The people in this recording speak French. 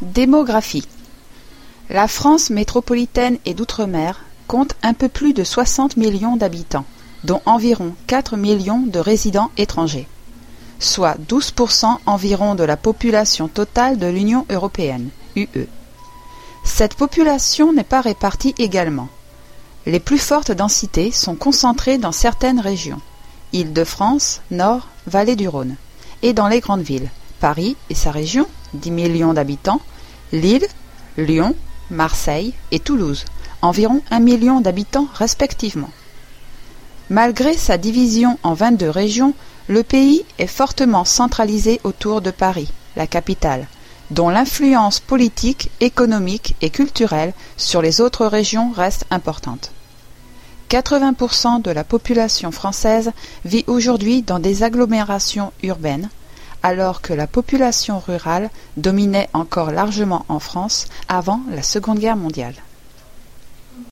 Démographie La France métropolitaine et d'outre-mer compte un peu plus de 60 millions d'habitants, dont environ 4 millions de résidents étrangers, soit 12% environ de la population totale de l'Union européenne, UE. Cette population n'est pas répartie également. Les plus fortes densités sont concentrées dans certaines régions, Île-de-France, Nord, Vallée du Rhône, et dans les grandes villes, Paris et sa région, 10 millions d'habitants, Lille, Lyon, Marseille et Toulouse, environ un million d'habitants respectivement. Malgré sa division en 22 régions, le pays est fortement centralisé autour de Paris, la capitale, dont l'influence politique, économique et culturelle sur les autres régions reste importante. 80% de la population française vit aujourd'hui dans des agglomérations urbaines, alors que la population rurale dominait encore largement en France avant la Seconde Guerre mondiale.